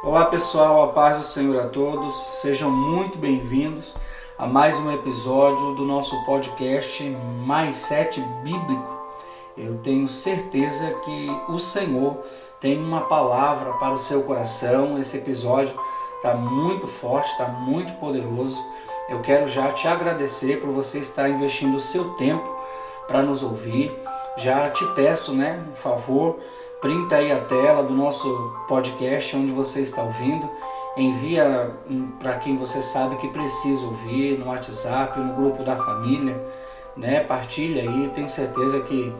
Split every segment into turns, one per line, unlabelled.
Olá pessoal, a paz do Senhor a todos, sejam muito bem-vindos a mais um episódio do nosso podcast Mais Sete Bíblico. Eu tenho certeza que o Senhor tem uma palavra para o seu coração. Esse episódio está muito forte, está muito poderoso. Eu quero já te agradecer por você estar investindo o seu tempo para nos ouvir. Já te peço, né, um favor, printa aí a tela do nosso podcast onde você está ouvindo, envia para quem você sabe que precisa ouvir, no WhatsApp, no grupo da família, né? Partilha aí, tenho certeza que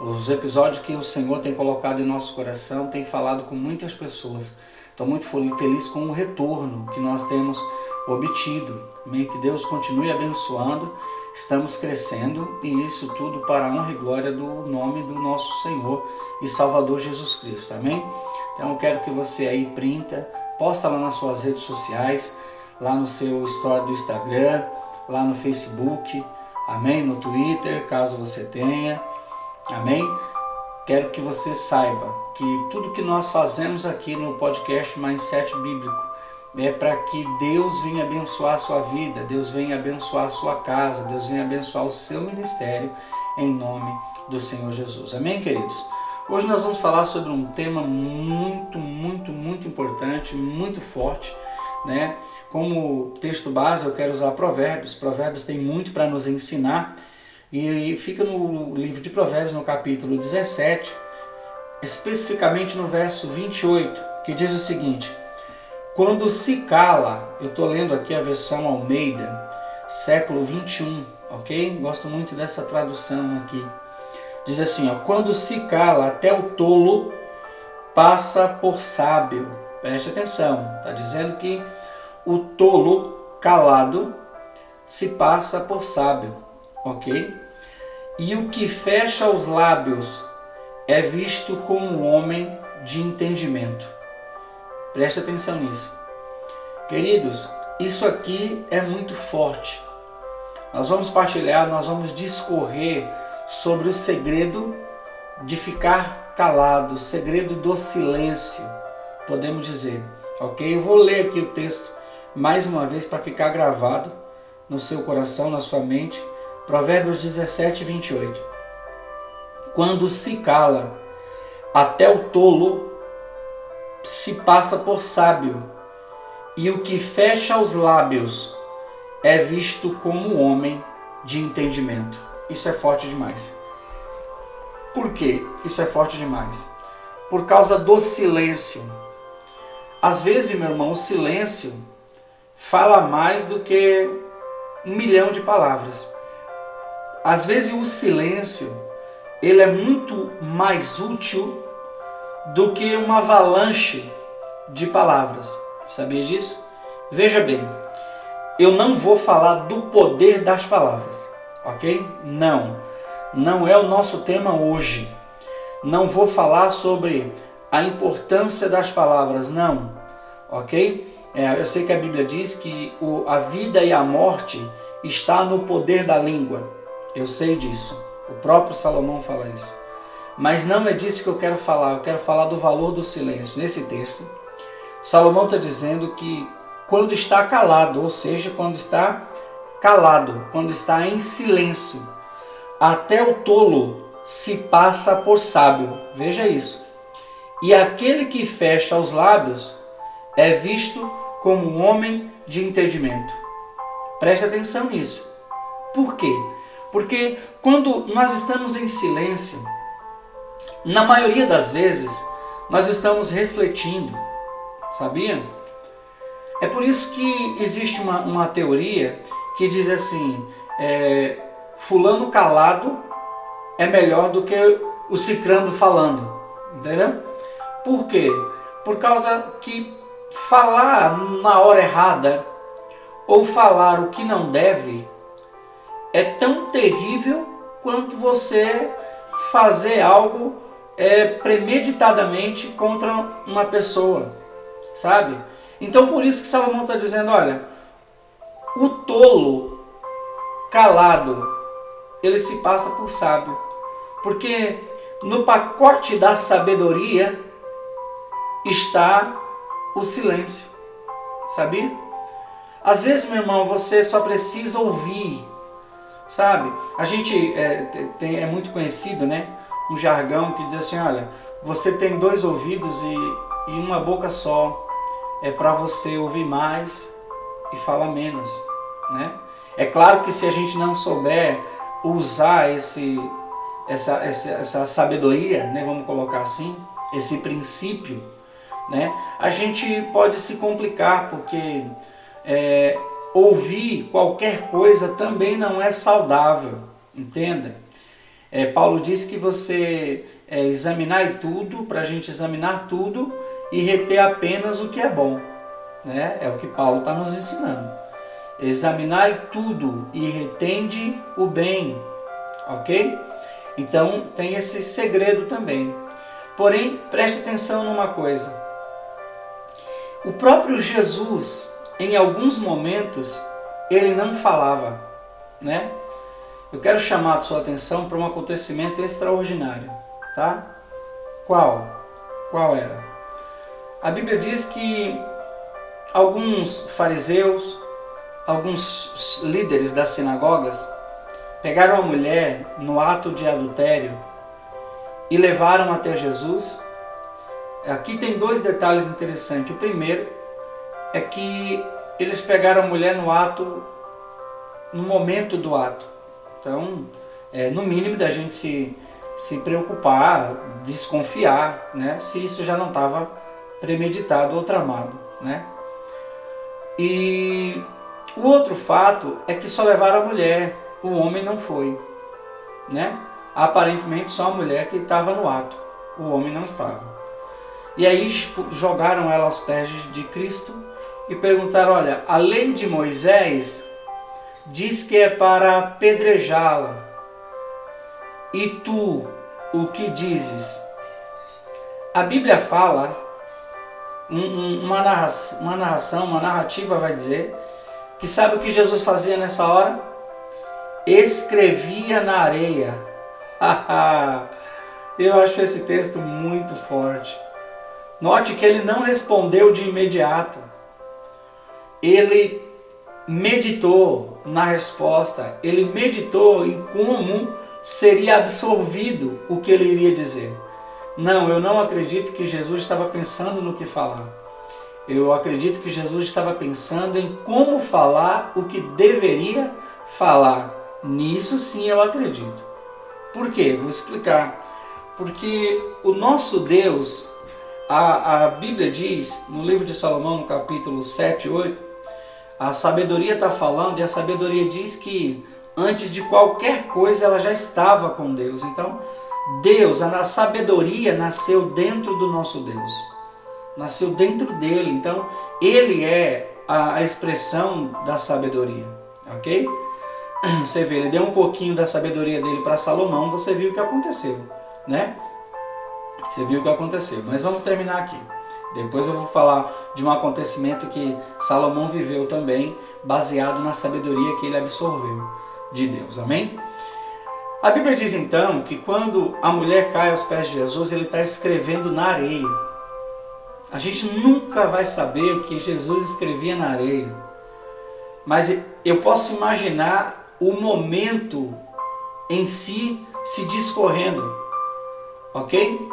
os episódios que o Senhor tem colocado em nosso coração tem falado com muitas pessoas. Estou muito feliz com o retorno que nós temos obtido. Amém? Que Deus continue abençoando. Estamos crescendo e isso tudo para a honra e glória do nome do nosso Senhor e Salvador Jesus Cristo. Amém? Então eu quero que você aí printa, posta lá nas suas redes sociais, lá no seu story do Instagram, lá no Facebook, amém? No Twitter, caso você tenha. Amém? Quero que você saiba que tudo que nós fazemos aqui no podcast Mindset Bíblico é para que Deus venha abençoar a sua vida, Deus venha abençoar a sua casa, Deus venha abençoar o seu ministério em nome do Senhor Jesus. Amém, queridos? Hoje nós vamos falar sobre um tema muito, muito, muito importante, muito forte, né? Como texto base, eu quero usar Provérbios. Provérbios tem muito para nos ensinar e fica no livro de Provérbios, no capítulo 17, especificamente no verso 28, que diz o seguinte: Quando se cala, eu estou lendo aqui a versão Almeida, século 21, ok? Gosto muito dessa tradução aqui. Diz assim: ó, Quando se cala, até o tolo passa por sábio. Preste atenção, está dizendo que o tolo calado se passa por sábio ok? E o que fecha os lábios é visto como um homem de entendimento. Preste atenção nisso. Queridos, isso aqui é muito forte. Nós vamos partilhar, nós vamos discorrer sobre o segredo de ficar calado, o segredo do silêncio, podemos dizer. Ok? Eu vou ler aqui o texto mais uma vez para ficar gravado no seu coração, na sua mente Provérbios 17, 28. Quando se cala, até o tolo se passa por sábio, e o que fecha os lábios é visto como homem de entendimento. Isso é forte demais. Por que isso é forte demais? Por causa do silêncio. Às vezes, meu irmão, o silêncio fala mais do que um milhão de palavras. Às vezes o silêncio ele é muito mais útil do que uma avalanche de palavras. Sabia disso? Veja bem, eu não vou falar do poder das palavras, ok? Não, não é o nosso tema hoje. Não vou falar sobre a importância das palavras, não, ok? É, eu sei que a Bíblia diz que o, a vida e a morte está no poder da língua. Eu sei disso. O próprio Salomão fala isso. Mas não é disso que eu quero falar. Eu quero falar do valor do silêncio. Nesse texto, Salomão está dizendo que quando está calado, ou seja, quando está calado, quando está em silêncio, até o tolo se passa por sábio. Veja isso. E aquele que fecha os lábios é visto como um homem de entendimento. Preste atenção nisso. Por quê? Porque quando nós estamos em silêncio, na maioria das vezes, nós estamos refletindo, sabia? É por isso que existe uma, uma teoria que diz assim: é, Fulano calado é melhor do que o cicrando falando, entendeu? Por quê? Por causa que falar na hora errada ou falar o que não deve é tão terrível quanto você fazer algo é, premeditadamente contra uma pessoa, sabe? Então por isso que Salomão está dizendo, olha, o tolo calado, ele se passa por sábio, porque no pacote da sabedoria está o silêncio. Sabia? Às vezes, meu irmão, você só precisa ouvir. Sabe? A gente é, é muito conhecido, né? Um jargão que diz assim: olha, você tem dois ouvidos e, e uma boca só. É para você ouvir mais e falar menos, né? É claro que se a gente não souber usar esse, essa, essa, essa sabedoria, né, vamos colocar assim, esse princípio, né, a gente pode se complicar, porque é, ouvir qualquer coisa também não é saudável, entenda? É, Paulo diz que você é, examinar tudo, para a gente examinar tudo e reter apenas o que é bom. Né? É o que Paulo está nos ensinando. Examinai tudo e retende o bem, ok? Então tem esse segredo também. Porém, preste atenção numa coisa. O próprio Jesus, em alguns momentos, ele não falava, né? Eu quero chamar a sua atenção para um acontecimento extraordinário, tá? Qual? Qual era? A Bíblia diz que alguns fariseus, alguns líderes das sinagogas pegaram a mulher no ato de adultério e levaram até Jesus. Aqui tem dois detalhes interessantes. O primeiro é que eles pegaram a mulher no ato, no momento do ato. Então, é, no mínimo da gente se, se preocupar, desconfiar, né, se isso já não estava premeditado ou tramado, né? E o outro fato é que só levaram a mulher, o homem não foi, né? Aparentemente só a mulher que estava no ato, o homem não estava. E aí jogaram ela aos pés de Cristo e perguntaram: Olha, a lei de Moisés diz que é para apedrejá-la. E tu, o que dizes? A Bíblia fala, uma narração, uma narração, uma narrativa vai dizer, que sabe o que Jesus fazia nessa hora? Escrevia na areia. Eu acho esse texto muito forte. Note que ele não respondeu de imediato. Ele meditou na resposta, ele meditou em como seria absorvido o que ele iria dizer. Não, eu não acredito que Jesus estava pensando no que falar. Eu acredito que Jesus estava pensando em como falar o que deveria falar. Nisso sim eu acredito. Por quê? Vou explicar. Porque o nosso Deus, a, a Bíblia diz, no livro de Salomão, no capítulo 7 e 8, a sabedoria está falando e a sabedoria diz que antes de qualquer coisa ela já estava com Deus. Então, Deus, a sabedoria nasceu dentro do nosso Deus. Nasceu dentro dele. Então, ele é a, expressão da sabedoria. Ok? Você vê, ele deu um pouquinho da sabedoria dele para Salomão, você viu o que aconteceu, né? Você viu o que aconteceu. Mas vamos terminar aqui. Depois eu vou falar de um acontecimento que Salomão viveu também, baseado na sabedoria que ele absorveu de Deus. Amém? A Bíblia diz então que quando a mulher cai aos pés de Jesus, ele está escrevendo na areia. A gente nunca vai saber o que Jesus escrevia na areia, mas eu posso imaginar o momento em si se discorrendo, ok?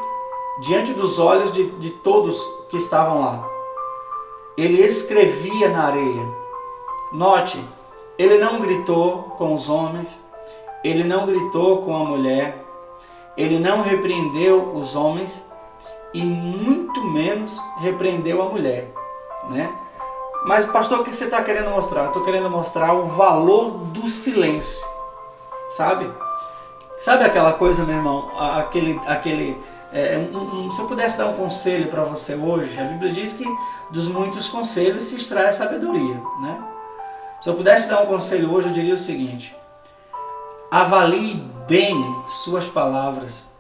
Diante dos olhos de, de todos que estavam lá. Ele escrevia na areia. Note, ele não gritou com os homens, ele não gritou com a mulher, ele não repreendeu os homens e muito menos repreendeu a mulher, né? Mas pastor, o que você está querendo mostrar? Estou querendo mostrar o valor do silêncio, sabe? Sabe aquela coisa, meu irmão? Aquele, aquele é, um, um, se eu pudesse dar um conselho para você hoje, a Bíblia diz que dos muitos conselhos se extrai sabedoria. Né? Se eu pudesse dar um conselho hoje, eu diria o seguinte: avalie bem suas palavras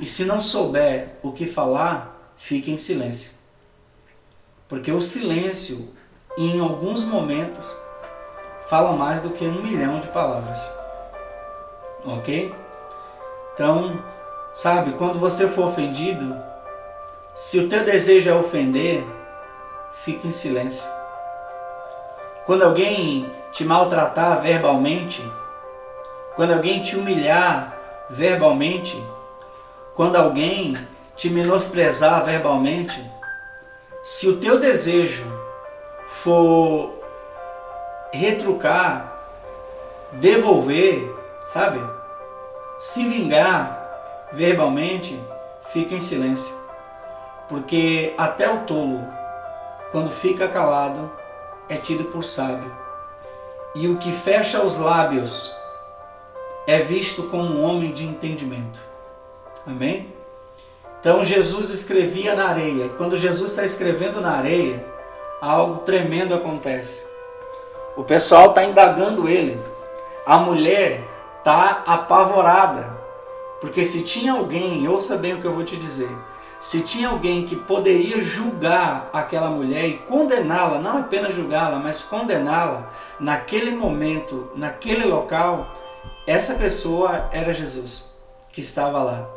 e se não souber o que falar, fique em silêncio. Porque o silêncio, em alguns momentos, fala mais do que um milhão de palavras. Ok? Então, Sabe, quando você for ofendido, se o teu desejo é ofender, fique em silêncio. Quando alguém te maltratar verbalmente, quando alguém te humilhar verbalmente, quando alguém te menosprezar verbalmente, se o teu desejo for retrucar, devolver, sabe? Se vingar verbalmente, fica em silêncio. Porque até o tolo, quando fica calado, é tido por sábio. E o que fecha os lábios é visto como um homem de entendimento. Amém? Então Jesus escrevia na areia. Quando Jesus está escrevendo na areia, algo tremendo acontece. O pessoal está indagando ele. A mulher está apavorada. Porque se tinha alguém, ouça bem o que eu vou te dizer, se tinha alguém que poderia julgar aquela mulher e condená-la, não apenas julgá-la, mas condená-la naquele momento, naquele local, essa pessoa era Jesus, que estava lá.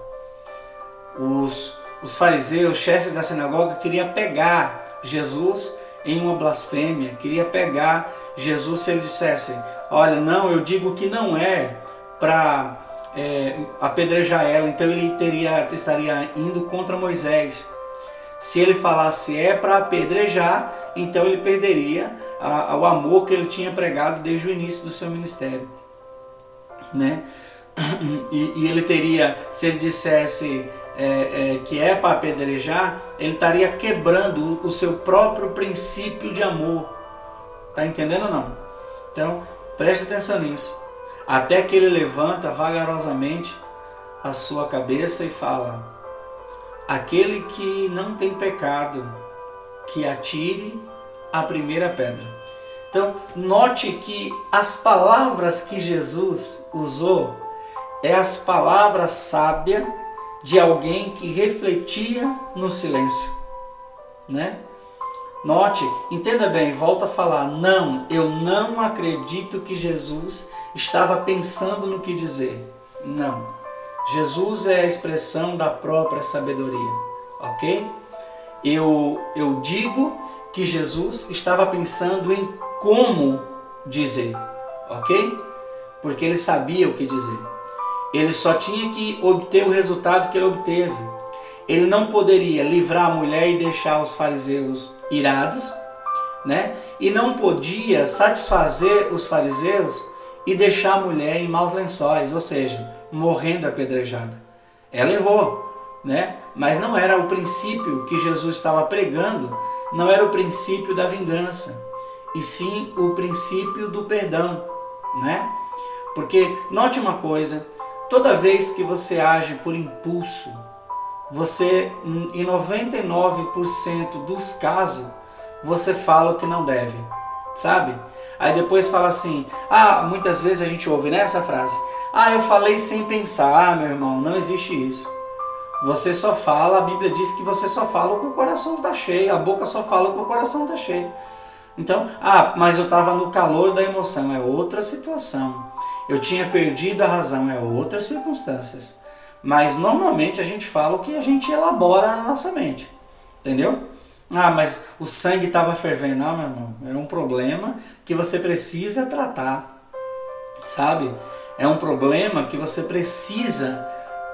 Os, os fariseus, chefes da sinagoga, queriam pegar Jesus em uma blasfêmia, queria pegar Jesus se ele dissesse: Olha, não, eu digo que não é para é, apedrejar ela, então ele teria, estaria indo contra Moisés. Se ele falasse é para apedrejar, então ele perderia a, a, o amor que ele tinha pregado desde o início do seu ministério. Né? E, e ele teria, se ele dissesse é, é, que é para apedrejar, ele estaria quebrando o seu próprio princípio de amor. Tá entendendo ou não? Então, preste atenção nisso. Até que ele levanta vagarosamente a sua cabeça e fala: Aquele que não tem pecado, que atire a primeira pedra. Então, note que as palavras que Jesus usou é as palavras sábias de alguém que refletia no silêncio, né? Note, entenda bem, volta a falar, não, eu não acredito que Jesus estava pensando no que dizer. Não. Jesus é a expressão da própria sabedoria, ok? Eu, eu digo que Jesus estava pensando em como dizer, ok? Porque ele sabia o que dizer. Ele só tinha que obter o resultado que ele obteve. Ele não poderia livrar a mulher e deixar os fariseus irados, né? E não podia satisfazer os fariseus e deixar a mulher em maus lençóis, ou seja, morrendo apedrejada. Ela errou, né? Mas não era o princípio que Jesus estava pregando, não era o princípio da vingança, e sim o princípio do perdão, né? Porque note uma coisa, Toda vez que você age por impulso, você, em 99% dos casos, você fala o que não deve, sabe? Aí depois fala assim, ah, muitas vezes a gente ouve nessa né, frase, ah, eu falei sem pensar, ah, meu irmão, não existe isso. Você só fala, a Bíblia diz que você só fala o que o coração está cheio, a boca só fala o que o coração está cheio. Então, ah, mas eu estava no calor da emoção, é outra situação eu tinha perdido a razão, é outras circunstâncias. Mas normalmente a gente fala o que a gente elabora na nossa mente. Entendeu? Ah, mas o sangue estava fervendo. Não, meu irmão, é um problema que você precisa tratar. Sabe? É um problema que você precisa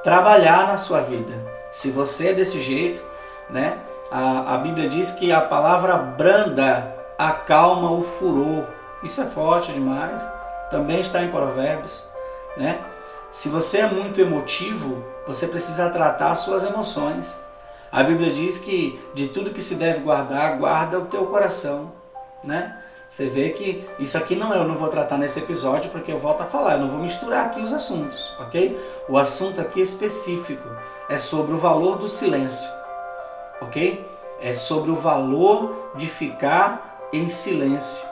trabalhar na sua vida. Se você é desse jeito, né? A, a Bíblia diz que a palavra branda acalma o furor. Isso é forte demais também está em Provérbios, né? Se você é muito emotivo, você precisa tratar as suas emoções. A Bíblia diz que de tudo que se deve guardar, guarda o teu coração, né? Você vê que isso aqui não é, eu não vou tratar nesse episódio porque eu volto a falar, eu não vou misturar aqui os assuntos, ok? O assunto aqui específico é sobre o valor do silêncio, ok? É sobre o valor de ficar em silêncio.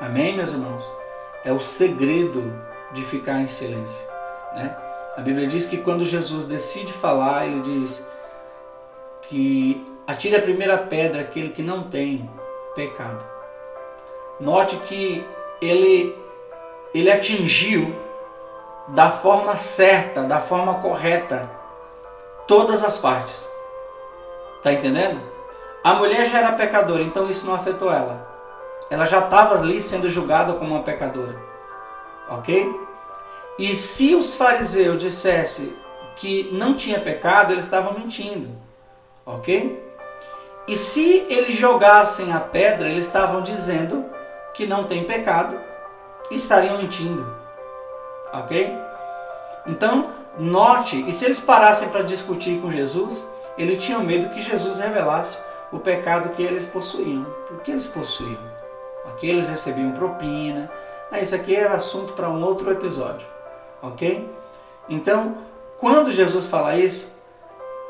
Amém, meus irmãos? é o segredo de ficar em silêncio. Né? A Bíblia diz que quando Jesus decide falar, ele diz que atire a primeira pedra aquele que não tem pecado. Note que ele, ele atingiu da forma certa, da forma correta, todas as partes. Tá entendendo? A mulher já era pecadora, então isso não afetou ela. Ela já estava ali sendo julgada como uma pecadora. Ok? E se os fariseus dissessem que não tinha pecado, eles estavam mentindo. Ok? E se eles jogassem a pedra, eles estavam dizendo que não tem pecado, estariam mentindo. Ok? Então, note, e se eles parassem para discutir com Jesus, eles tinham medo que Jesus revelasse o pecado que eles possuíam. Por que eles possuíam? Ok? Eles recebiam propina. Ah, isso aqui é assunto para um outro episódio. Ok? Então, quando Jesus fala isso,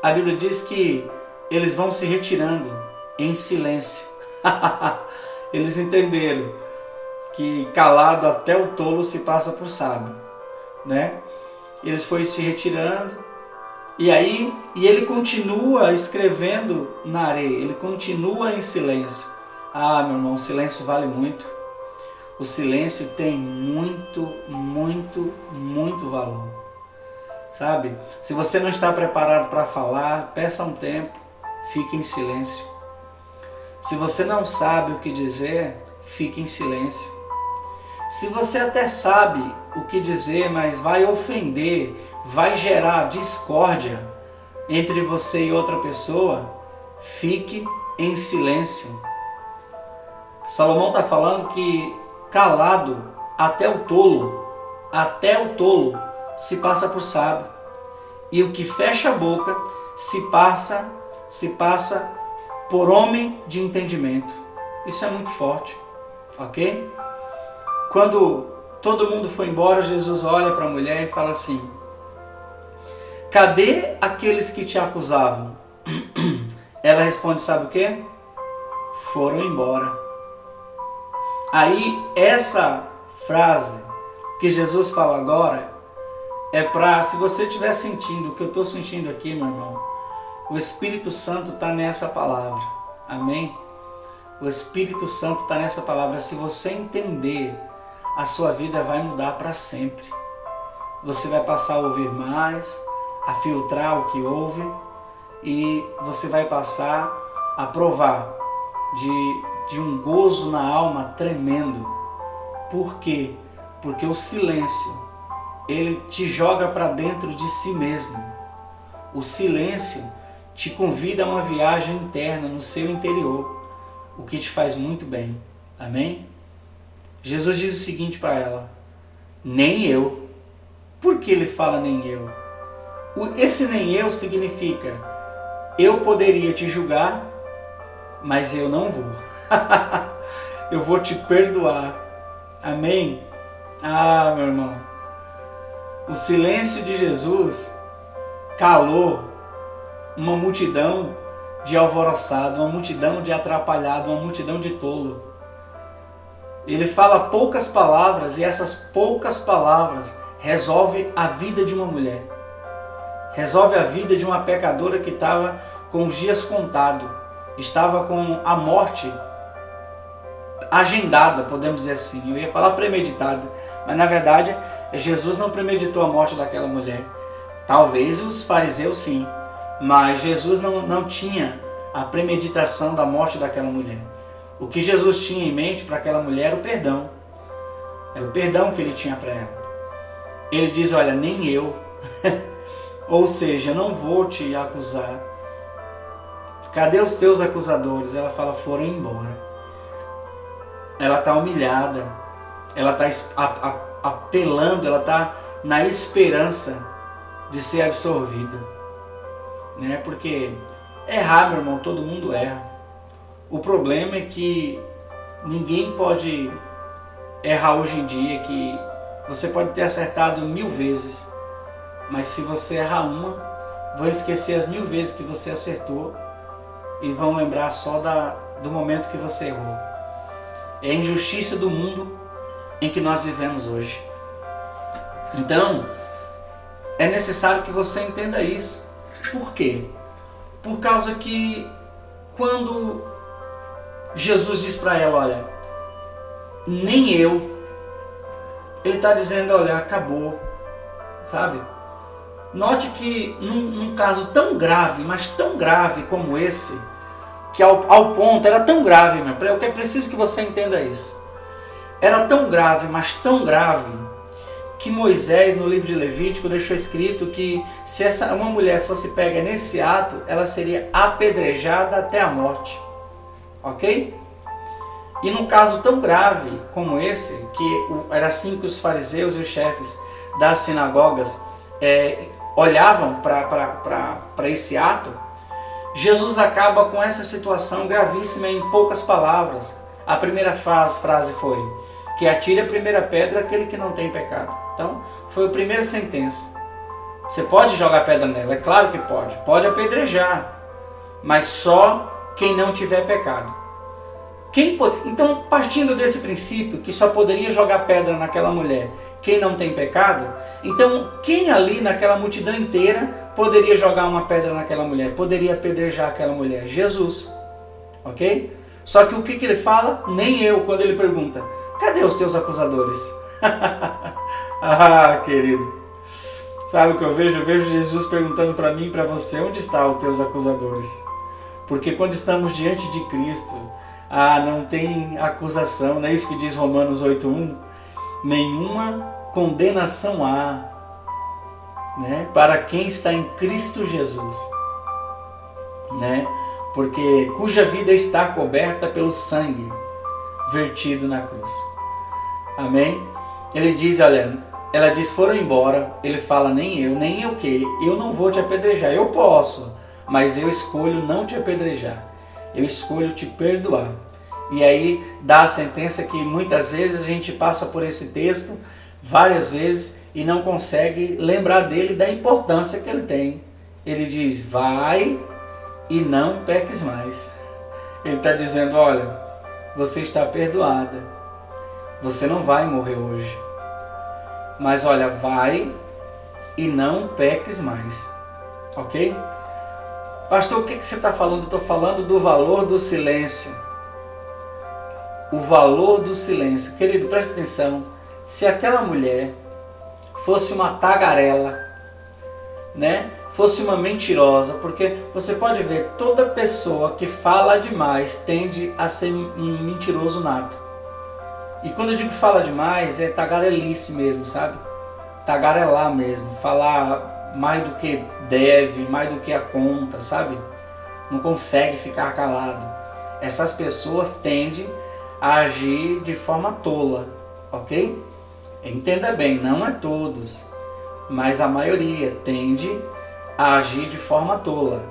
a Bíblia diz que eles vão se retirando em silêncio. eles entenderam que calado até o tolo se passa por sábio, né? Eles foram se retirando e aí e ele continua escrevendo na areia, ele continua em silêncio. Ah, meu irmão, silêncio vale muito. O silêncio tem muito, muito, muito valor. Sabe? Se você não está preparado para falar, peça um tempo, fique em silêncio. Se você não sabe o que dizer, fique em silêncio. Se você até sabe o que dizer, mas vai ofender, vai gerar discórdia entre você e outra pessoa, fique em silêncio. Salomão está falando que calado até o tolo, até o tolo se passa por sábio. E o que fecha a boca se passa, se passa por homem de entendimento. Isso é muito forte, ok? Quando todo mundo foi embora, Jesus olha para a mulher e fala assim: Cadê aqueles que te acusavam? Ela responde: Sabe o que? Foram embora. Aí, essa frase que Jesus fala agora é para, se você estiver sentindo o que eu estou sentindo aqui, meu irmão, o Espírito Santo está nessa palavra. Amém? O Espírito Santo está nessa palavra. Se você entender, a sua vida vai mudar para sempre. Você vai passar a ouvir mais, a filtrar o que ouve e você vai passar a provar de, de um gozo na alma tremendo. Por quê? Porque o silêncio ele te joga para dentro de si mesmo. O silêncio te convida a uma viagem interna no seu interior, o que te faz muito bem. Amém? Jesus diz o seguinte para ela: Nem eu. Por que ele fala nem eu? Esse nem eu significa eu poderia te julgar, mas eu não vou. eu vou te perdoar. Amém? Ah, meu irmão. O silêncio de Jesus calou uma multidão de alvoroçado, uma multidão de atrapalhado, uma multidão de tolo. Ele fala poucas palavras e essas poucas palavras resolve a vida de uma mulher. Resolve a vida de uma pecadora que estava com os dias contados, estava com a morte agendada, podemos dizer assim. Eu ia falar premeditada, mas na verdade Jesus não premeditou a morte daquela mulher. Talvez os fariseus sim, mas Jesus não, não tinha a premeditação da morte daquela mulher. O que Jesus tinha em mente para aquela mulher era o perdão. Era o perdão que ele tinha para ela. Ele diz: Olha, nem eu. Ou seja, eu não vou te acusar. Cadê os teus acusadores? Ela fala: foram embora. Ela está humilhada. Ela está apelando, ela está na esperança de ser absorvida. Né? Porque errar, meu irmão, todo mundo erra. O problema é que ninguém pode errar hoje em dia, que você pode ter acertado mil vezes, mas se você errar uma, vão esquecer as mil vezes que você acertou e vão lembrar só da, do momento que você errou. É a injustiça do mundo em que nós vivemos hoje. Então, é necessário que você entenda isso. Por quê? Por causa que quando Jesus diz para ela, olha, nem eu, ele está dizendo, olha, acabou, sabe? Note que num, num caso tão grave, mas tão grave como esse, que ao, ao ponto, era tão grave, meu, eu é preciso que você entenda isso. Era tão grave, mas tão grave, que Moisés, no livro de Levítico, deixou escrito que se essa, uma mulher fosse pega nesse ato, ela seria apedrejada até a morte. Ok? E num caso tão grave como esse, que era assim que os fariseus e os chefes das sinagogas é, olhavam para esse ato, Jesus acaba com essa situação gravíssima em poucas palavras. A primeira frase, frase foi que atire a primeira pedra aquele que não tem pecado. Então, foi a primeira sentença. Você pode jogar pedra nela, é claro que pode. Pode apedrejar, mas só quem não tiver pecado. Quem, então, partindo desse princípio que só poderia jogar pedra naquela mulher quem não tem pecado, então quem ali naquela multidão inteira poderia jogar uma pedra naquela mulher? Poderia apedrejar aquela mulher? Jesus. Ok? Só que o que, que ele fala? Nem eu, quando ele pergunta: cadê os teus acusadores? ah, querido. Sabe o que eu vejo? Eu vejo Jesus perguntando para mim e para você: onde estão os teus acusadores? Porque quando estamos diante de Cristo, ah, não tem acusação, não é isso que diz Romanos 8:1? Nenhuma condenação há, né, para quem está em Cristo Jesus, né? Porque cuja vida está coberta pelo sangue vertido na cruz. Amém? Ele diz, olha, ela diz foram embora, ele fala nem eu, nem eu que, eu não vou te apedrejar, eu posso, mas eu escolho não te apedrejar eu escolho te perdoar. E aí dá a sentença que muitas vezes a gente passa por esse texto várias vezes e não consegue lembrar dele da importância que ele tem. Ele diz: Vai e não peques mais. Ele está dizendo: Olha, você está perdoada. Você não vai morrer hoje. Mas olha, vai e não peques mais. Ok? Pastor, o que, que você está falando? Estou falando do valor do silêncio. O valor do silêncio. Querido, preste atenção. Se aquela mulher fosse uma tagarela, né? Fosse uma mentirosa, porque você pode ver, toda pessoa que fala demais tende a ser um mentiroso nato. E quando eu digo fala demais, é tagarelice mesmo, sabe? Tagarelar mesmo, falar mais do que deve, mais do que a conta, sabe? Não consegue ficar calado. Essas pessoas tendem a agir de forma tola, ok? Entenda bem, não é todos, mas a maioria tende a agir de forma tola.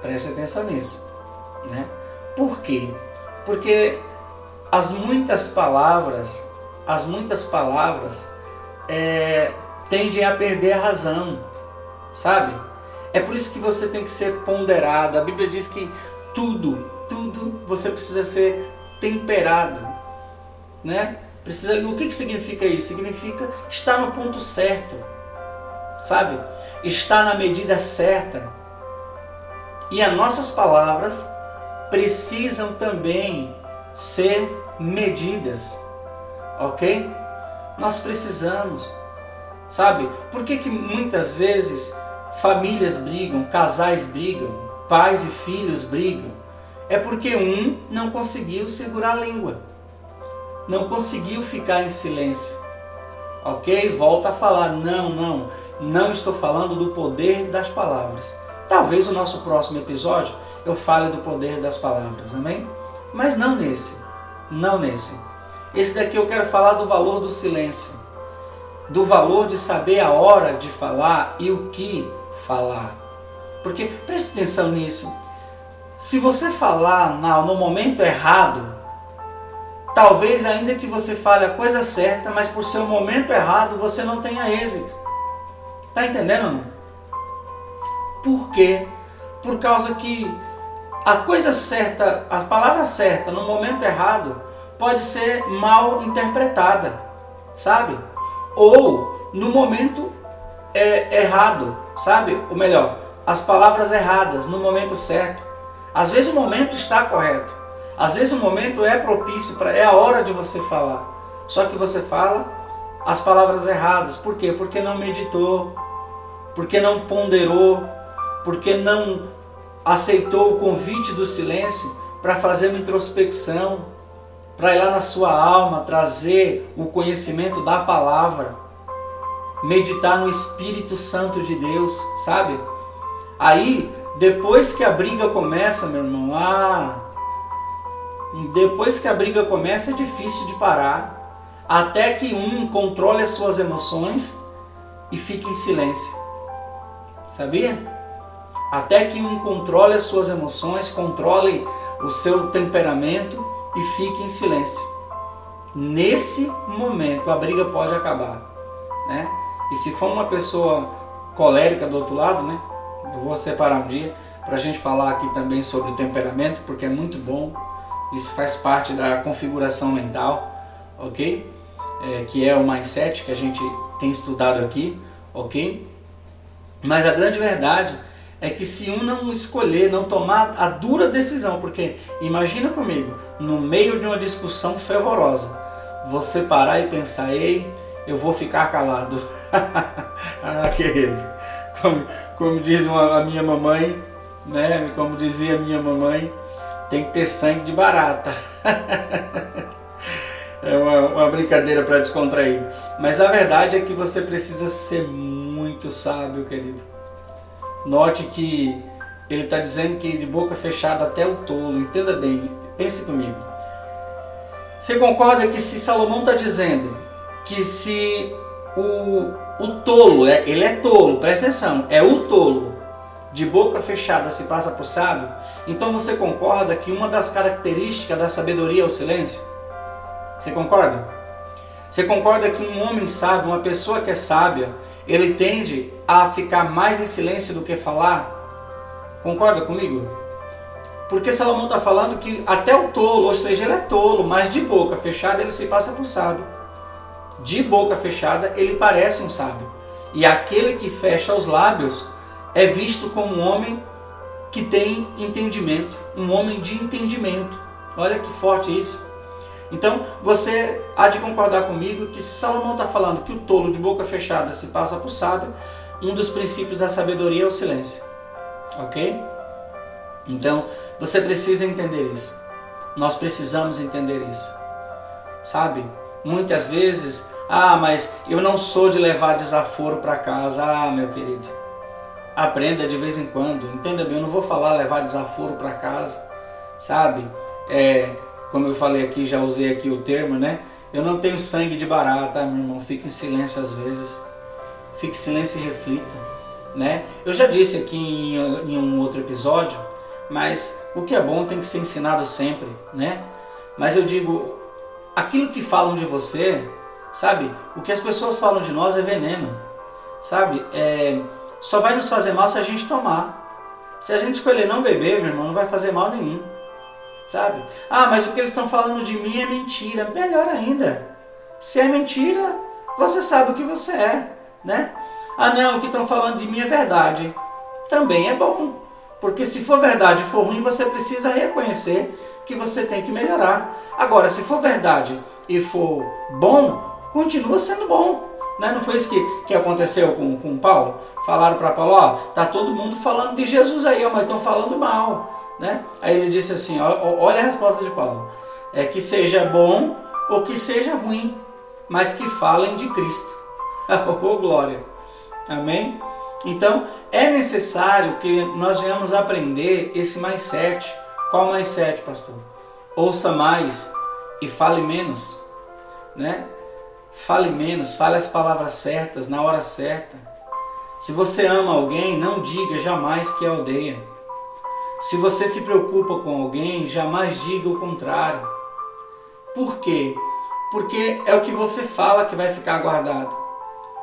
Preste atenção nisso, né? Por quê? Porque as muitas palavras, as muitas palavras é, tendem a perder a razão sabe? É por isso que você tem que ser ponderado. A Bíblia diz que tudo, tudo você precisa ser temperado, né? Precisa, o que, que significa isso? Significa estar no ponto certo, sabe? Estar na medida certa. E as nossas palavras precisam também ser medidas, ok? Nós precisamos, sabe? Por que, que muitas vezes famílias brigam, casais brigam, pais e filhos brigam, é porque um não conseguiu segurar a língua, não conseguiu ficar em silêncio. Ok? Volta a falar: não, não, não estou falando do poder das palavras. Talvez o nosso próximo episódio eu fale do poder das palavras, amém? Mas não nesse, não nesse. Esse daqui eu quero falar do valor do silêncio, do valor de saber a hora de falar e o que falar. Porque preste atenção nisso. Se você falar no momento errado, talvez ainda que você fale a coisa certa, mas por ser o momento errado você não tenha êxito. Tá entendendo? Não? Por quê? Por causa que a coisa certa, a palavra certa no momento errado pode ser mal interpretada, sabe? Ou no momento é, errado sabe? Ou melhor, as palavras erradas no momento certo. Às vezes o momento está correto. Às vezes o momento é propício para é a hora de você falar. Só que você fala as palavras erradas. Por quê? Porque não meditou, porque não ponderou, porque não aceitou o convite do silêncio para fazer uma introspecção, para ir lá na sua alma trazer o conhecimento da palavra, meditar no Espírito Santo de Deus, sabe? Aí, depois que a briga começa, meu irmão, ah, depois que a briga começa é difícil de parar, até que um controle as suas emoções e fique em silêncio. Sabia? Até que um controle as suas emoções, controle o seu temperamento e fique em silêncio. Nesse momento a briga pode acabar, né? E se for uma pessoa colérica do outro lado, né? Eu vou separar um dia para a gente falar aqui também sobre o temperamento, porque é muito bom. Isso faz parte da configuração mental, ok? É, que é o mindset que a gente tem estudado aqui, ok? Mas a grande verdade é que se um não escolher, não tomar a dura decisão, porque imagina comigo, no meio de uma discussão fervorosa, você parar e pensar, ei, eu vou ficar calado. ah, querido, como, como diz uma, a minha mamãe, né? Como dizia a minha mamãe, tem que ter sangue de barata. é uma, uma brincadeira para descontrair. Mas a verdade é que você precisa ser muito sábio, querido Note que ele está dizendo que de boca fechada até o tolo. Entenda bem, pense comigo. Você concorda que se Salomão está dizendo que se o, o tolo, é, ele é tolo, presta atenção, é o tolo, de boca fechada se passa por sábio, então você concorda que uma das características da sabedoria é o silêncio? Você concorda? Você concorda que um homem sábio, uma pessoa que é sábia, ele tende a ficar mais em silêncio do que falar? Concorda comigo? Porque Salomão está falando que até o tolo, ou seja, ele é tolo, mas de boca fechada ele se passa por sábio. De boca fechada ele parece um sábio. E aquele que fecha os lábios é visto como um homem que tem entendimento, um homem de entendimento. Olha que forte isso. Então, você há de concordar comigo que Salomão está falando que o tolo de boca fechada se passa por sábio, um dos princípios da sabedoria é o silêncio. Ok? Então, você precisa entender isso. Nós precisamos entender isso. Sabe? Muitas vezes, ah, mas eu não sou de levar desaforo para casa. Ah, meu querido, aprenda de vez em quando. Entenda bem, eu não vou falar levar desaforo para casa. Sabe? É, como eu falei aqui, já usei aqui o termo, né? Eu não tenho sangue de barata, meu irmão. Fique em silêncio às vezes. Fique em silêncio e reflita, né? Eu já disse aqui em, em um outro episódio, mas o que é bom tem que ser ensinado sempre, né? Mas eu digo, aquilo que falam de você, sabe? O que as pessoas falam de nós é veneno, sabe? É, só vai nos fazer mal se a gente tomar. Se a gente escolher não beber, meu irmão, não vai fazer mal nenhum sabe? Ah, mas o que eles estão falando de mim é mentira. Melhor ainda. Se é mentira, você sabe o que você é, né? Ah, não, o que estão falando de mim é verdade. Também é bom. Porque se for verdade e for ruim, você precisa reconhecer que você tem que melhorar. Agora, se for verdade e for bom, continua sendo bom. Né? Não foi isso que, que aconteceu com, com Paulo? Falaram para Paulo, ó, tá todo mundo falando de Jesus aí, ó, mas estão falando mal. Né? Aí ele disse assim: olha a resposta de Paulo: é que seja bom ou que seja ruim, mas que falem de Cristo. oh, glória! Amém? Então é necessário que nós venhamos aprender esse mais sete. Qual mais sete, pastor? Ouça mais e fale menos, né? Fale menos, fale as palavras certas na hora certa. Se você ama alguém, não diga jamais que a odeia. Se você se preocupa com alguém, jamais diga o contrário. Por quê? Porque é o que você fala que vai ficar guardado.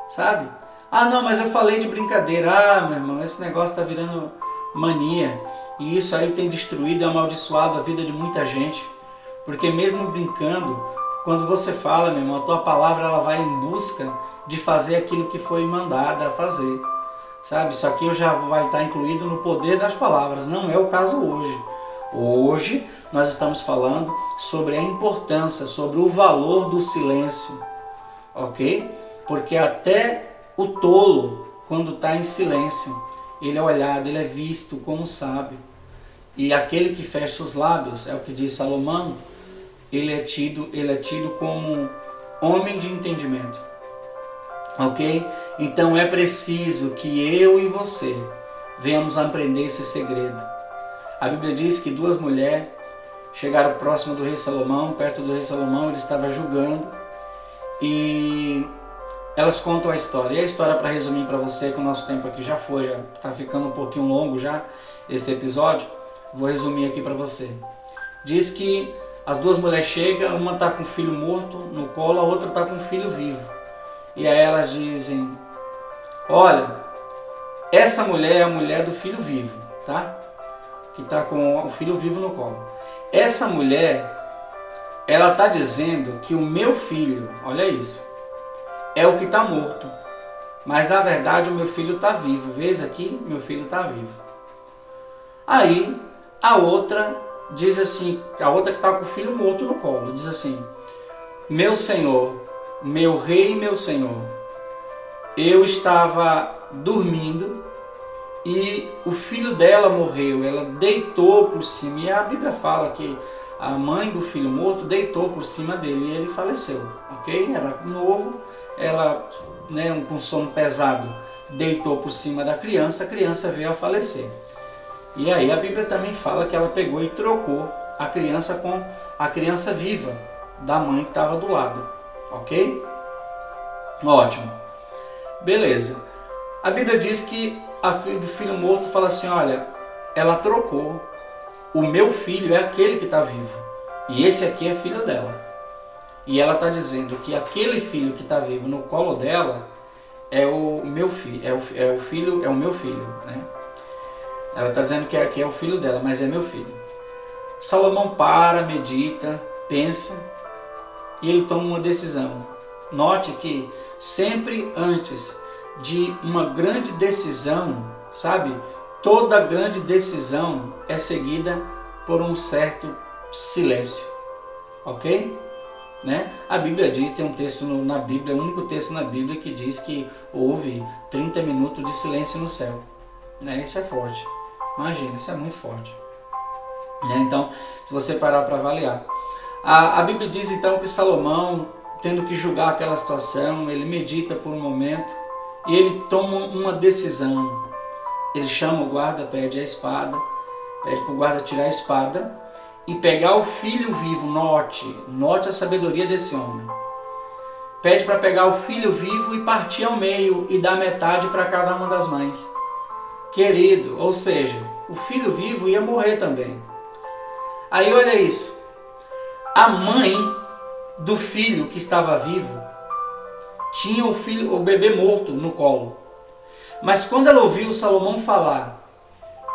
Sabe? Ah, não, mas eu falei de brincadeira. Ah, meu irmão, esse negócio está virando mania. E isso aí tem destruído e amaldiçoado a vida de muita gente. Porque mesmo brincando, quando você fala, meu irmão, a tua palavra ela vai em busca de fazer aquilo que foi mandada a fazer. Sabe? Isso aqui já vai estar incluído no poder das palavras. Não é o caso hoje. Hoje nós estamos falando sobre a importância, sobre o valor do silêncio. Ok? Porque até o tolo, quando está em silêncio, ele é olhado, ele é visto como sábio. E aquele que fecha os lábios, é o que diz Salomão, ele é tido, ele é tido como homem de entendimento. OK? Então é preciso que eu e você venhamos aprender esse segredo. A Bíblia diz que duas mulheres chegaram próximo do rei Salomão, perto do rei Salomão, ele estava julgando e elas contam a história. E a história para resumir para você que o nosso tempo aqui já foi, já está ficando um pouquinho longo já esse episódio. Vou resumir aqui para você. Diz que as duas mulheres chegam, uma está com o filho morto no colo, a outra está com o filho vivo. E aí elas dizem: Olha, essa mulher é a mulher do filho vivo, tá? Que está com o filho vivo no colo. Essa mulher, ela está dizendo que o meu filho, olha isso, é o que está morto. Mas na verdade o meu filho está vivo. Veja aqui, meu filho está vivo. Aí a outra diz assim, a outra que está com o filho morto no colo, diz assim: Meu Senhor, meu Rei, meu Senhor, eu estava dormindo e o filho dela morreu. Ela deitou por cima. E a Bíblia fala que a mãe do filho morto deitou por cima dele e ele faleceu, ok? Era novo, ela, né, com sono pesado, deitou por cima da criança, a criança veio a falecer. E aí a Bíblia também fala que ela pegou e trocou a criança com a criança viva da mãe que estava do lado. Ok? Ótimo. Beleza. A Bíblia diz que a filha do filho morto fala assim: olha, ela trocou. O meu filho é aquele que está vivo. E esse aqui é filho dela. E ela está dizendo que aquele filho que está vivo no colo dela é o meu filho, é o, é o filho, é o meu filho, né? Ela está dizendo que aqui é o filho dela, mas é meu filho. Salomão para, medita, pensa e ele toma uma decisão. Note que sempre antes de uma grande decisão, sabe? Toda grande decisão é seguida por um certo silêncio, ok? Né? A Bíblia diz, tem um texto na Bíblia, o único texto na Bíblia que diz que houve 30 minutos de silêncio no céu. Né? Isso é forte. Imagina, isso é muito forte. Né? Então, se você parar para avaliar. A, a Bíblia diz então que Salomão, tendo que julgar aquela situação, ele medita por um momento e ele toma uma decisão. Ele chama o guarda, pede a espada, pede para o guarda tirar a espada e pegar o filho vivo, note, note a sabedoria desse homem. Pede para pegar o filho vivo e partir ao meio e dar metade para cada uma das mães querido, ou seja, o filho vivo ia morrer também. Aí olha isso. A mãe do filho que estava vivo tinha o filho, o bebê morto no colo. Mas quando ela ouviu Salomão falar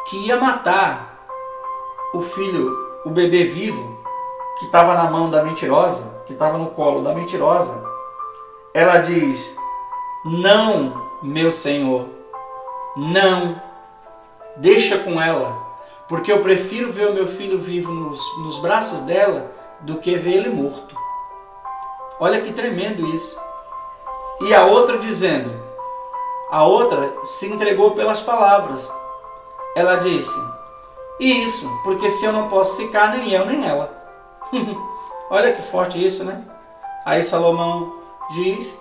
que ia matar o filho, o bebê vivo, que estava na mão da mentirosa, que estava no colo da mentirosa, ela diz: Não, meu senhor, não, deixa com ela, porque eu prefiro ver o meu filho vivo nos, nos braços dela do que ver ele morto. Olha que tremendo isso. E a outra dizendo, a outra se entregou pelas palavras. Ela disse: Isso, porque se eu não posso ficar, nem eu nem ela. Olha que forte isso, né? Aí Salomão diz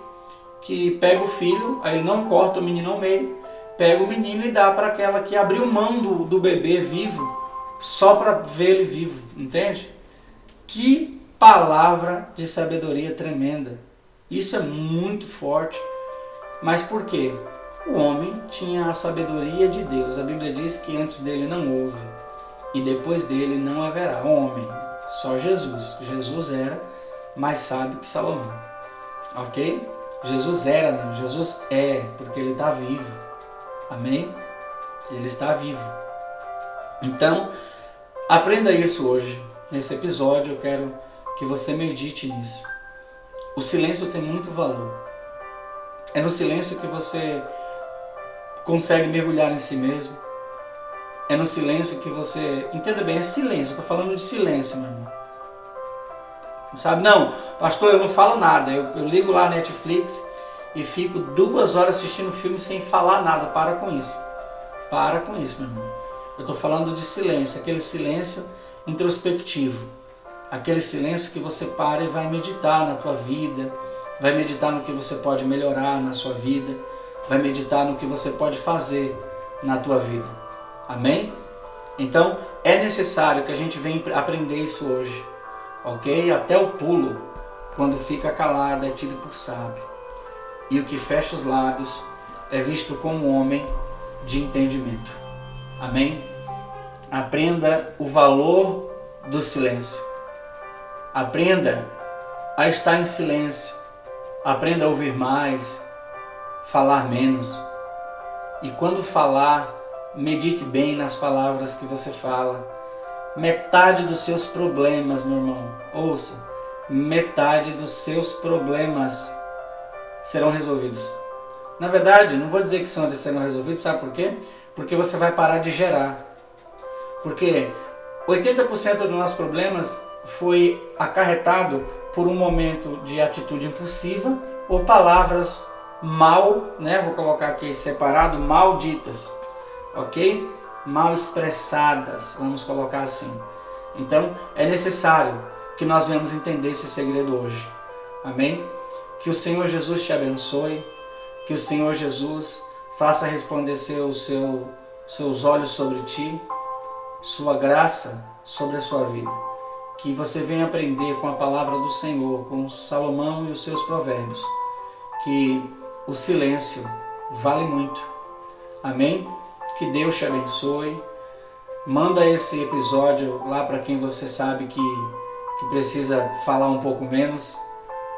que pega o filho, aí ele não corta o menino ao meio, pega o menino e dá para aquela que abriu mão do, do bebê vivo só para ver ele vivo, entende? Que palavra de sabedoria tremenda. Isso é muito forte. Mas por quê? O homem tinha a sabedoria de Deus. A Bíblia diz que antes dele não houve e depois dele não haverá homem, só Jesus. Jesus era mais sábio que Salomão. Ok? Jesus era, não. Jesus é, porque ele está vivo. Amém? Ele está vivo. Então, aprenda isso hoje. Nesse episódio, eu quero que você medite nisso. O silêncio tem muito valor. É no silêncio que você consegue mergulhar em si mesmo. É no silêncio que você. Entenda bem, é silêncio. Eu estou falando de silêncio, meu irmão. Sabe? Não, pastor, eu não falo nada. Eu, eu ligo lá Netflix e fico duas horas assistindo filme sem falar nada. Para com isso. Para com isso, meu irmão. Eu estou falando de silêncio, aquele silêncio introspectivo, aquele silêncio que você para e vai meditar na tua vida, vai meditar no que você pode melhorar na sua vida, vai meditar no que você pode fazer na tua vida. Amém? Então é necessário que a gente venha aprender isso hoje, ok? Até o pulo, quando fica calado, é tido por sábio. E o que fecha os lábios é visto como homem de entendimento. Amém? Aprenda o valor do silêncio. Aprenda a estar em silêncio. Aprenda a ouvir mais, falar menos. E quando falar, medite bem nas palavras que você fala. Metade dos seus problemas, meu irmão, ouça, metade dos seus problemas serão resolvidos. Na verdade, não vou dizer que são, serão resolvidos, sabe por quê? Porque você vai parar de gerar. Porque 80% dos nossos problemas foi acarretado por um momento de atitude impulsiva ou palavras mal, né? Vou colocar aqui separado, malditas, ok? Mal expressadas, vamos colocar assim. Então é necessário que nós venhamos entender esse segredo hoje. Amém? Que o Senhor Jesus te abençoe, que o Senhor Jesus faça resplandecer os seu, seus olhos sobre ti, sua graça sobre a sua vida. Que você venha aprender com a palavra do Senhor, com Salomão e os seus provérbios, que o silêncio vale muito. Amém? Que Deus te abençoe. Manda esse episódio lá para quem você sabe que, que precisa falar um pouco menos,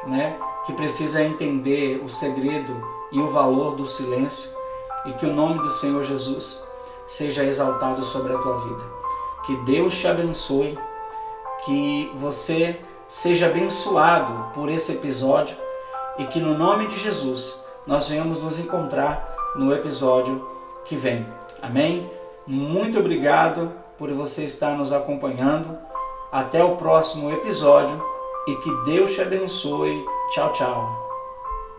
né? Que precisa entender o segredo e o valor do silêncio e que o nome do Senhor Jesus seja exaltado sobre a tua vida. Que Deus te abençoe, que você seja abençoado por esse episódio e que no nome de Jesus nós venhamos nos encontrar no episódio que vem. Amém? Muito obrigado por você estar nos acompanhando. Até o próximo episódio e que Deus te abençoe. Tchau, tchau.